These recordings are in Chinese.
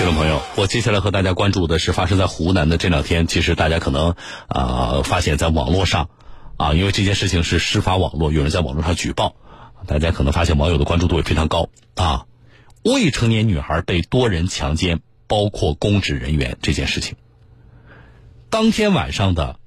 听众朋友，我接下来和大家关注的是发生在湖南的这两天。其实大家可能啊、发现，在网络上啊，因为这件事情是事发网络，有人在网络上举报，大家可能发现网友的关注度也非常高啊。未成年女孩被多人强奸，包括公职人员这件事情，当天晚上的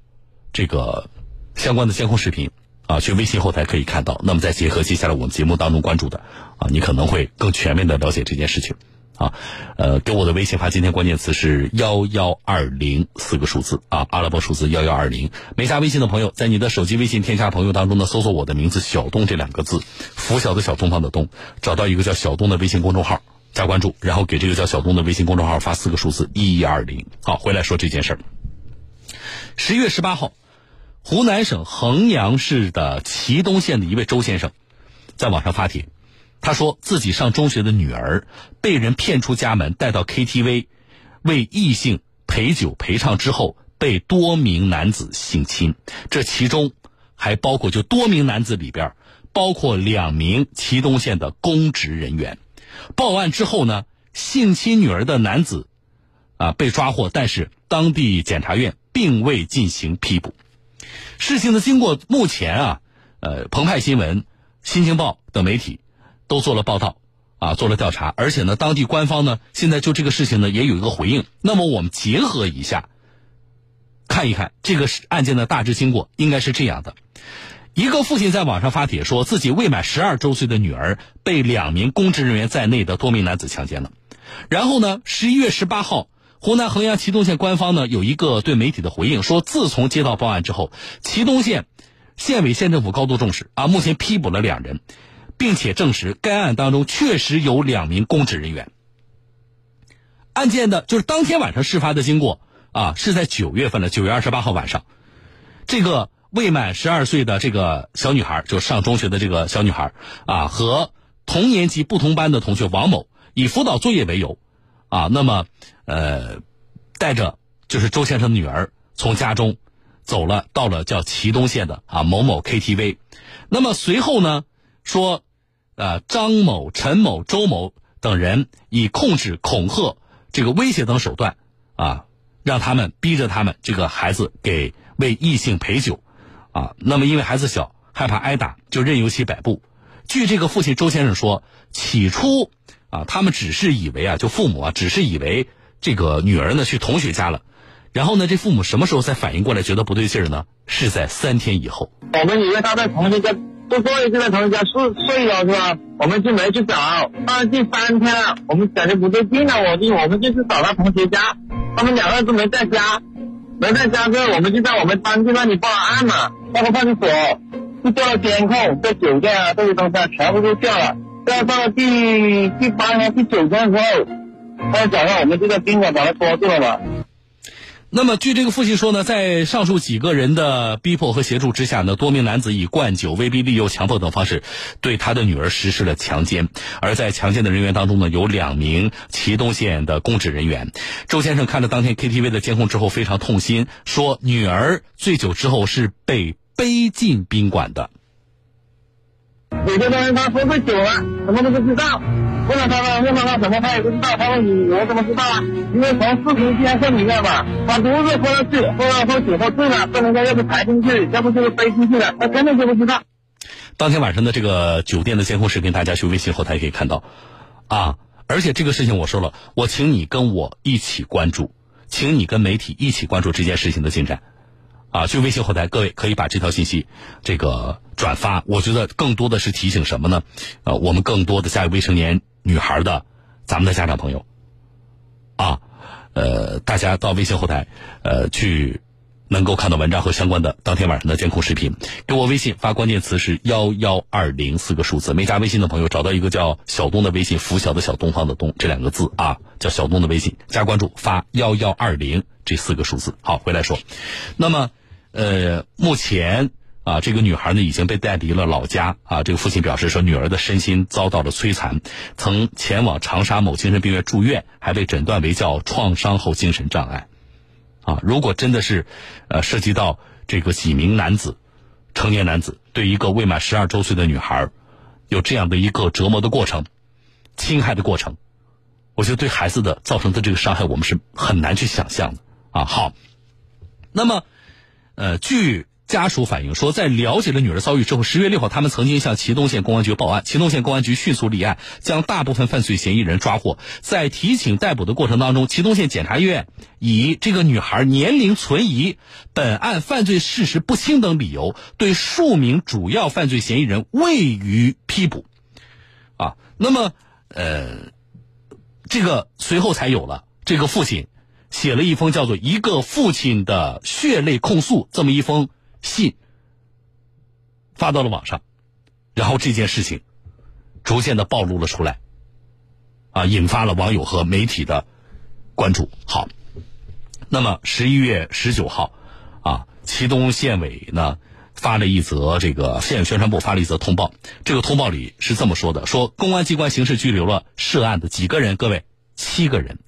这个相关的监控视频啊，去微信后台可以看到。那么再结合接下来我们节目当中关注的啊，你可能会更全面的了解这件事情。啊，呃，给我的微信发今天关键词是幺幺二零四个数字啊，阿拉伯数字幺幺二零。没加微信的朋友，在你的手机微信添加朋友当中呢，搜索我的名字小东这两个字，拂晓的小东方的东，找到一个叫小东的微信公众号，加关注，然后给这个叫小东的微信公众号发四个数字一一二零。好，回来说这件事儿。十一月十八号，湖南省衡阳市的祁东县的一位周先生，在网上发帖。他说自己上中学的女儿被人骗出家门，带到 KTV 为异性陪酒陪唱之后，被多名男子性侵。这其中还包括就多名男子里边，包括两名祁东县的公职人员。报案之后呢，性侵女儿的男子啊被抓获，但是当地检察院并未进行批捕。事情的经过，目前啊，呃，澎湃新闻、新京报等媒体。都做了报道，啊，做了调查，而且呢，当地官方呢，现在就这个事情呢，也有一个回应。那么我们结合一下，看一看这个案件的大致经过，应该是这样的：一个父亲在网上发帖说自己未满十二周岁的女儿被两名公职人员在内的多名男子强奸了。然后呢，十一月十八号，湖南衡阳祁东县官方呢有一个对媒体的回应，说自从接到报案之后，祁东县县委县政府高度重视啊，目前批捕了两人。并且证实该案当中确实有两名公职人员。案件的就是当天晚上事发的经过啊，是在九月份的九月二十八号晚上，这个未满十二岁的这个小女孩，就上中学的这个小女孩啊，和同年级不同班的同学王某以辅导作业为由啊，那么呃，带着就是周先生的女儿从家中走了，到了叫祁东县的啊某某 KTV，那么随后呢说。呃，张某、陈某、周某等人以控制、恐吓、这个威胁等手段，啊，让他们逼着他们这个孩子给为异性陪酒，啊，那么因为孩子小，害怕挨打，就任由其摆布。据这个父亲周先生说，起初啊，他们只是以为啊，就父母啊，只是以为这个女儿呢去同学家了，然后呢，这父母什么时候才反应过来，觉得不对劲儿呢？是在三天以后。我们以为他在同学家。做作业就在同学家睡睡了是吧？我们就没去找，到了第三天，我们感觉不对劲了，我就我们就去找他同学家，他们两个都没在家，没在家之后，我们就在我们当地那里报案嘛，报了派出所，就调了监控，在酒店啊这些东西啊全部都调了，调到了第第八天、第九天之后，他早上我们就在宾馆把他抓住了嘛。那么，据这个父亲说呢，在上述几个人的逼迫和协助之下呢，多名男子以灌酒、威逼利诱、强迫等方式对他的女儿实施了强奸。而在强奸的人员当中呢，有两名祁东县的公职人员。周先生看了当天 KTV 的监控之后，非常痛心，说女儿醉酒之后是被背进宾馆的。有些东西他喝醉酒了，什么都不知道。问了他了，问了他什么，他也不知道。他问你，我怎么知道啊？因为从视频监控里面嘛，他都是喝了醉，喝了喝酒喝醉了，被人家要不抬进去，要不就是背进去了，他根本就不知道。当天晚上的这个酒店的监控视频，大家去微信后台可以看到，啊，而且这个事情我说了，我请你跟我一起关注，请你跟媒体一起关注这件事情的进展。啊，去微信后台，各位可以把这条信息这个转发。我觉得更多的是提醒什么呢？呃，我们更多的家未成年女孩的咱们的家长朋友，啊，呃，大家到微信后台，呃，去能够看到文章和相关的当天晚上的监控视频。给我微信发关键词是幺幺二零四个数字。没加微信的朋友，找到一个叫小东的微信，拂晓的小东方的东这两个字啊，叫小东的微信，加关注，发幺幺二零这四个数字。好，回来说，那么。呃，目前啊，这个女孩呢已经被带离了老家啊。这个父亲表示说，女儿的身心遭到了摧残，曾前往长沙某精神病院住院，还被诊断为叫创伤后精神障碍。啊，如果真的是呃涉及到这个几名男子，成年男子对一个未满十二周岁的女孩有这样的一个折磨的过程、侵害的过程，我觉得对孩子的造成的这个伤害，我们是很难去想象的啊。好，那么，呃，据。家属反映说，在了解了女儿遭遇之后，十月六号，他们曾经向祁东县公安局报案，祁东县公安局迅速立案，将大部分犯罪嫌疑人抓获。在提请逮捕的过程当中，祁东县检察院以这个女孩年龄存疑、本案犯罪事实不清等理由，对数名主要犯罪嫌疑人未予批捕。啊，那么，呃，这个随后才有了这个父亲写了一封叫做《一个父亲的血泪控诉》这么一封。信发到了网上，然后这件事情逐渐的暴露了出来，啊，引发了网友和媒体的关注。好，那么十一月十九号，啊，祁东县委呢发了一则这个县宣传部发了一则通报，这个通报里是这么说的：说公安机关刑事拘留了涉案的几个人，各位。七个人，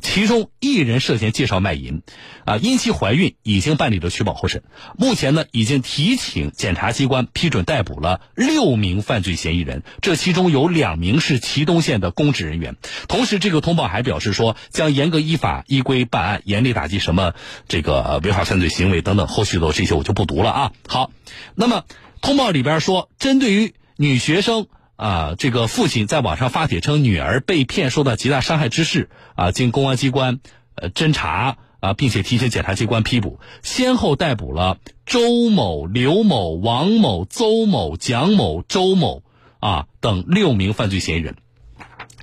其中一人涉嫌介绍卖淫，啊，因其怀孕已经办理了取保候审。目前呢，已经提请检察机关批准逮捕了六名犯罪嫌疑人，这其中有两名是祁东县的公职人员。同时，这个通报还表示说，将严格依法依规办案，严厉打击什么这个违法犯罪行为等等。后续的这些我就不读了啊。好，那么通报里边说，针对于女学生。啊，这个父亲在网上发帖称女儿被骗受到极大伤害之事，啊，经公安机关呃侦查啊，并且提请检察机关批捕，先后逮捕了周某、刘某、王某、邹某、蒋某、周某啊等六名犯罪嫌疑人。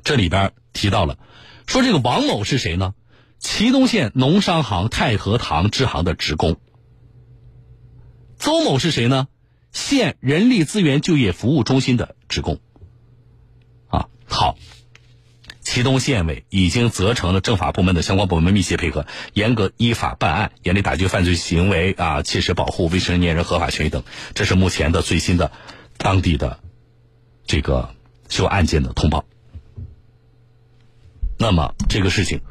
这里边提到了，说这个王某是谁呢？祁东县农商行太和堂支行的职工。邹某是谁呢？县人力资源就业服务中心的职工，啊，好，祁东县委已经责成了政法部门的相关部门密切配合，严格依法办案，严厉打击犯罪行为啊，切实保护未成年人合法权益等。这是目前的最新的当地的这个就案件的通报。那么这个事情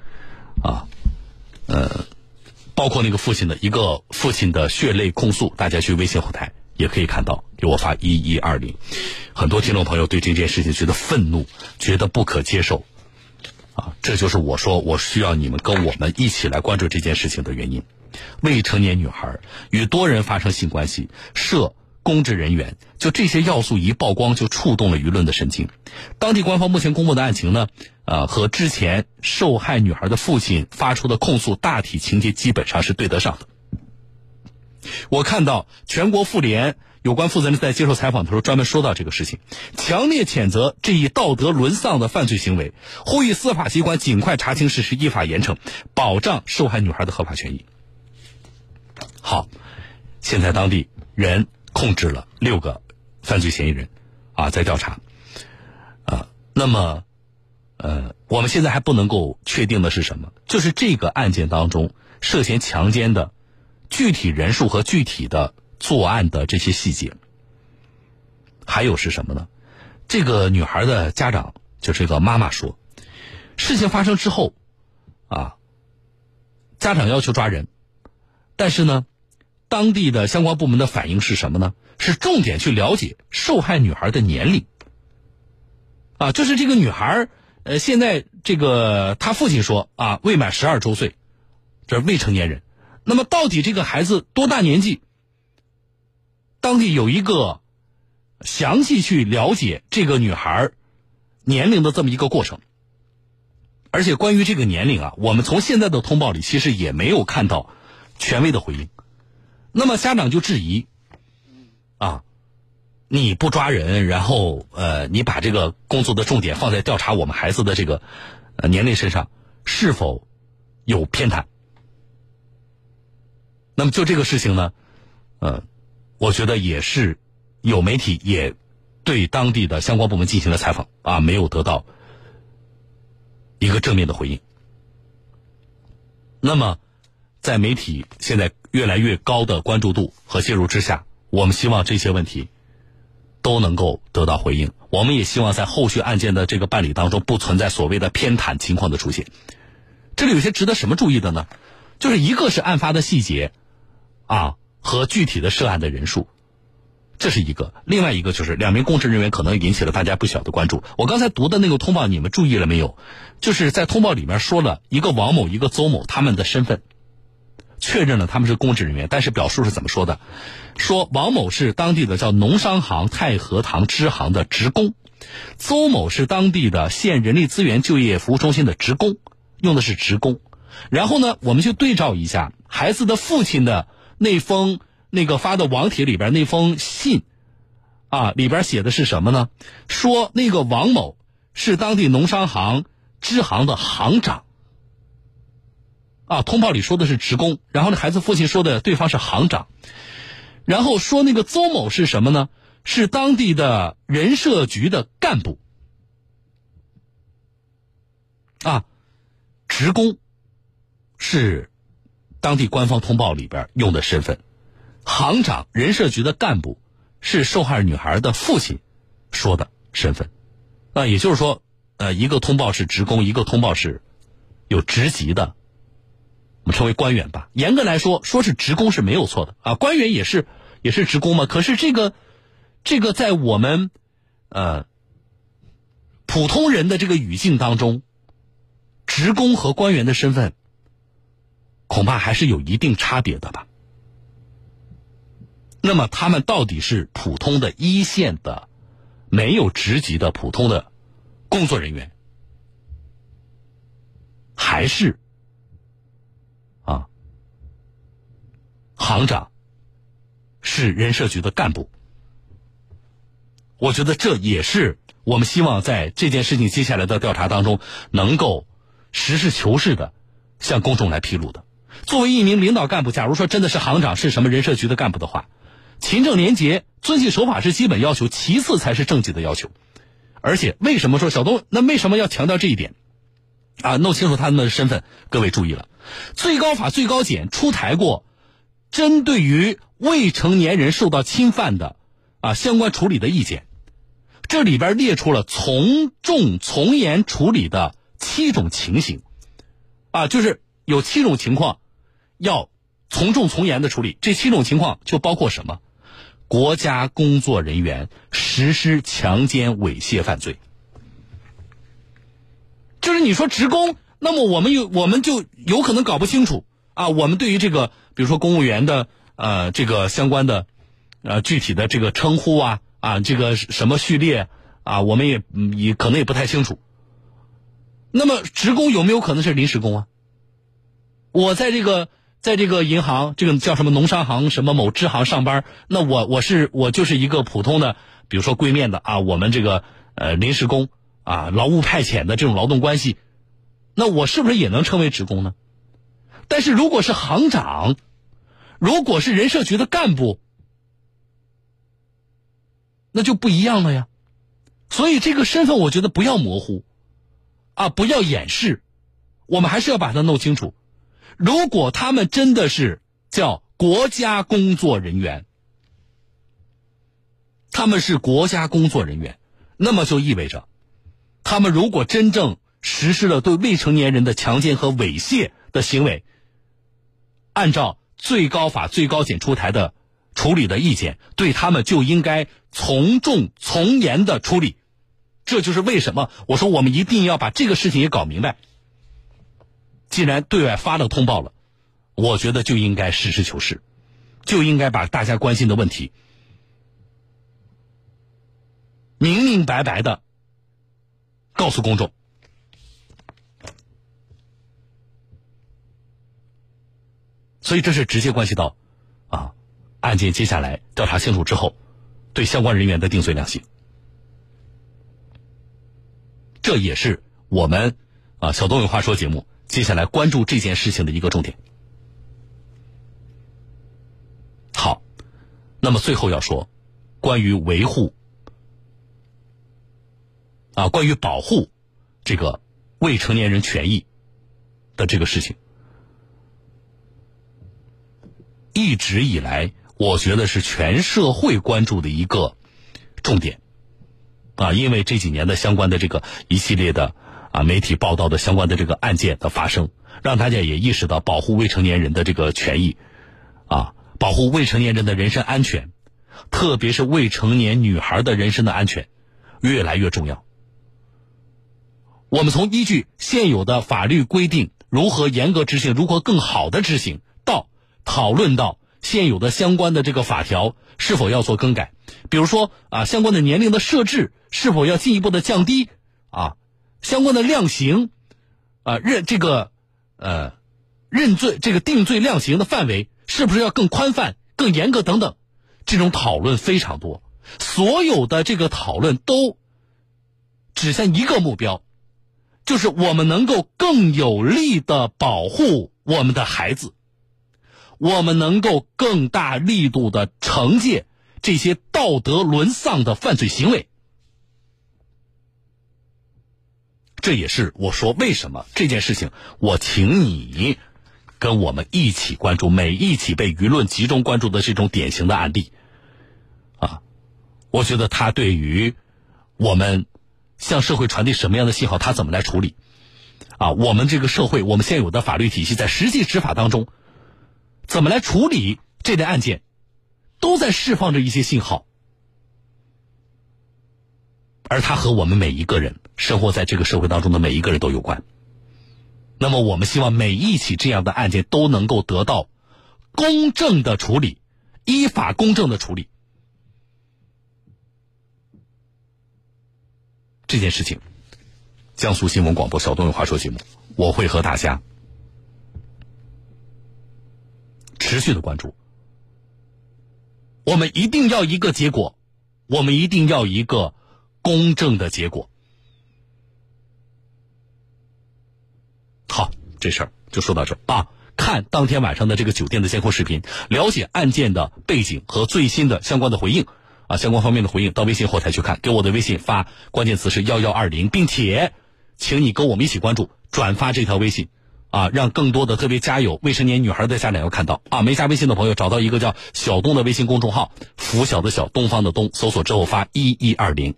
啊，呃，包括那个父亲的一个父亲的血泪控诉，大家去微信后台。也可以看到，给我发一一二零，很多听众朋友对这件事情觉得愤怒，觉得不可接受，啊，这就是我说我需要你们跟我们一起来关注这件事情的原因。未成年女孩与多人发生性关系，涉公职人员，就这些要素一曝光，就触动了舆论的神经。当地官方目前公布的案情呢，呃，和之前受害女孩的父亲发出的控诉大体情节基本上是对得上的。我看到全国妇联有关负责人在接受采访的时候专门说到这个事情，强烈谴责这一道德沦丧的犯罪行为，呼吁司法机关尽快查清事实，依法严惩，保障受害女孩的合法权益。好，现在当地人控制了六个犯罪嫌疑人，啊，在调查，啊，那么，呃，我们现在还不能够确定的是什么？就是这个案件当中涉嫌强奸的。具体人数和具体的作案的这些细节，还有是什么呢？这个女孩的家长就这个妈妈说，事情发生之后，啊，家长要求抓人，但是呢，当地的相关部门的反应是什么呢？是重点去了解受害女孩的年龄，啊，就是这个女孩呃，现在这个她父亲说啊，未满十二周岁，这是未成年人。那么，到底这个孩子多大年纪？当地有一个详细去了解这个女孩年龄的这么一个过程。而且，关于这个年龄啊，我们从现在的通报里其实也没有看到权威的回应。那么，家长就质疑：啊，你不抓人，然后呃，你把这个工作的重点放在调查我们孩子的这个年龄身上，是否有偏袒？那么就这个事情呢，呃，我觉得也是有媒体也对当地的相关部门进行了采访啊，没有得到一个正面的回应。那么，在媒体现在越来越高的关注度和介入之下，我们希望这些问题都能够得到回应。我们也希望在后续案件的这个办理当中，不存在所谓的偏袒情况的出现。这里有些值得什么注意的呢？就是一个是案发的细节。啊，和具体的涉案的人数，这是一个，另外一个就是两名公职人员可能引起了大家不小的关注。我刚才读的那个通报，你们注意了没有？就是在通报里面说了一个王某，一个邹某，他们的身份确认了他们是公职人员，但是表述是怎么说的？说王某是当地的叫农商行太和堂支行的职工，邹某是当地的县人力资源就业服务中心的职工，用的是职工。然后呢，我们去对照一下孩子的父亲的那封。那个发的网帖里边那封信，啊，里边写的是什么呢？说那个王某是当地农商行支行的行长，啊，通报里说的是职工，然后那孩子父亲说的对方是行长，然后说那个邹某是什么呢？是当地的人社局的干部，啊，职工是当地官方通报里边用的身份。行长人社局的干部是受害女孩的父亲说的身份，啊，也就是说，呃，一个通报是职工，一个通报是有职级的，我们称为官员吧。严格来说，说是职工是没有错的啊，官员也是也是职工嘛。可是这个这个在我们呃普通人的这个语境当中，职工和官员的身份恐怕还是有一定差别的吧。那么他们到底是普通的一线的、没有职级的普通的工作人员，还是啊行长是人社局的干部？我觉得这也是我们希望在这件事情接下来的调查当中能够实事求是的向公众来披露的。作为一名领导干部，假如说真的是行长是什么人社局的干部的话。勤政廉洁、遵纪守法是基本要求，其次才是政绩的要求。而且，为什么说小东？那为什么要强调这一点？啊，弄清楚他们的身份。各位注意了，最高法、最高检出台过针对于未成年人受到侵犯的啊相关处理的意见，这里边列出了从重从严处理的七种情形，啊，就是有七种情况要从重从严的处理。这七种情况就包括什么？国家工作人员实施强奸猥亵犯罪，就是你说职工，那么我们有我们就有可能搞不清楚啊。我们对于这个，比如说公务员的呃这个相关的呃具体的这个称呼啊啊这个什么序列啊，我们也也可能也不太清楚。那么职工有没有可能是临时工啊？我在这个。在这个银行，这个叫什么农商行什么某支行上班，那我我是我就是一个普通的，比如说柜面的啊，我们这个呃临时工啊，劳务派遣的这种劳动关系，那我是不是也能称为职工呢？但是如果是行长，如果是人社局的干部，那就不一样了呀。所以这个身份我觉得不要模糊，啊，不要掩饰，我们还是要把它弄清楚。如果他们真的是叫国家工作人员，他们是国家工作人员，那么就意味着，他们如果真正实施了对未成年人的强奸和猥亵的行为，按照最高法、最高检出台的处理的意见，对他们就应该从重从严的处理。这就是为什么我说我们一定要把这个事情也搞明白。既然对外发了通报了，我觉得就应该实事求是，就应该把大家关心的问题明明白白的告诉公众。所以这是直接关系到啊案件接下来调查清楚之后对相关人员的定罪量刑。这也是我们啊小东有话说节目。接下来关注这件事情的一个重点。好，那么最后要说，关于维护啊，关于保护这个未成年人权益的这个事情，一直以来，我觉得是全社会关注的一个重点啊，因为这几年的相关的这个一系列的。啊，媒体报道的相关的这个案件的发生，让大家也意识到保护未成年人的这个权益，啊，保护未成年人的人身安全，特别是未成年女孩的人身的安全越来越重要。我们从依据现有的法律规定如何严格执行，如何更好的执行，到讨论到现有的相关的这个法条是否要做更改，比如说啊，相关的年龄的设置是否要进一步的降低？啊，相关的量刑啊认这个呃认罪这个定罪量刑的范围是不是要更宽泛、更严格等等，这种讨论非常多，所有的这个讨论都指向一个目标。就是我们能够更有力的保护我们的孩子，我们能够更大力度的惩戒这些道德沦丧的犯罪行为。这也是我说为什么这件事情，我请你跟我们一起关注每一起被舆论集中关注的这种典型的案例。啊，我觉得他对于我们。向社会传递什么样的信号？他怎么来处理？啊，我们这个社会，我们现有的法律体系在实际执法当中，怎么来处理这类案件，都在释放着一些信号，而他和我们每一个人生活在这个社会当中的每一个人都有关。那么，我们希望每一起这样的案件都能够得到公正的处理，依法公正的处理。这件事情，江苏新闻广播小东有话说节目，我会和大家持续的关注。我们一定要一个结果，我们一定要一个公正的结果。好，这事儿就说到这啊。看当天晚上的这个酒店的监控视频，了解案件的背景和最新的相关的回应。啊，相关方面的回应到微信后台去看，给我的微信发关键词是幺幺二零，并且，请你跟我们一起关注、转发这条微信，啊，让更多的特别家有未成年女孩的家长要看到。啊，没加微信的朋友找到一个叫小东的微信公众号，拂晓的小东方的东，搜索之后发一一二零。